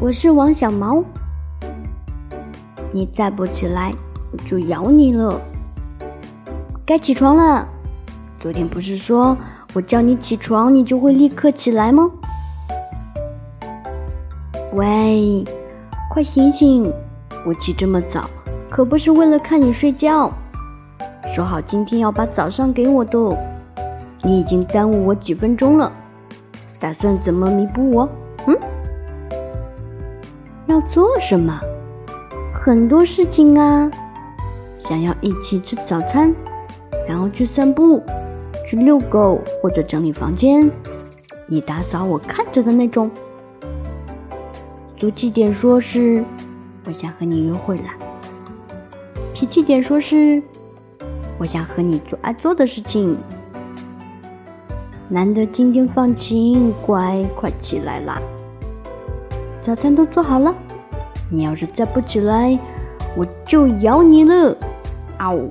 我是王小毛。你再不起来，我就咬你了。该起床了。昨天不是说我叫你起床，你就会立刻起来吗？喂，快醒醒！我起这么早，可不是为了看你睡觉。说好今天要把早上给我的，你已经耽误我几分钟了。打算怎么弥补我？嗯？要做什么？很多事情啊！想要一起吃早餐，然后去散步，去遛狗，或者整理房间。你打扫我看着的那种。俗气点说是，我想和你约会啦。脾气点说是，我想和你做爱做的事情。难得今天放晴，乖，快起来啦！早餐都做好了，你要是再不起来，我就咬你了！嗷！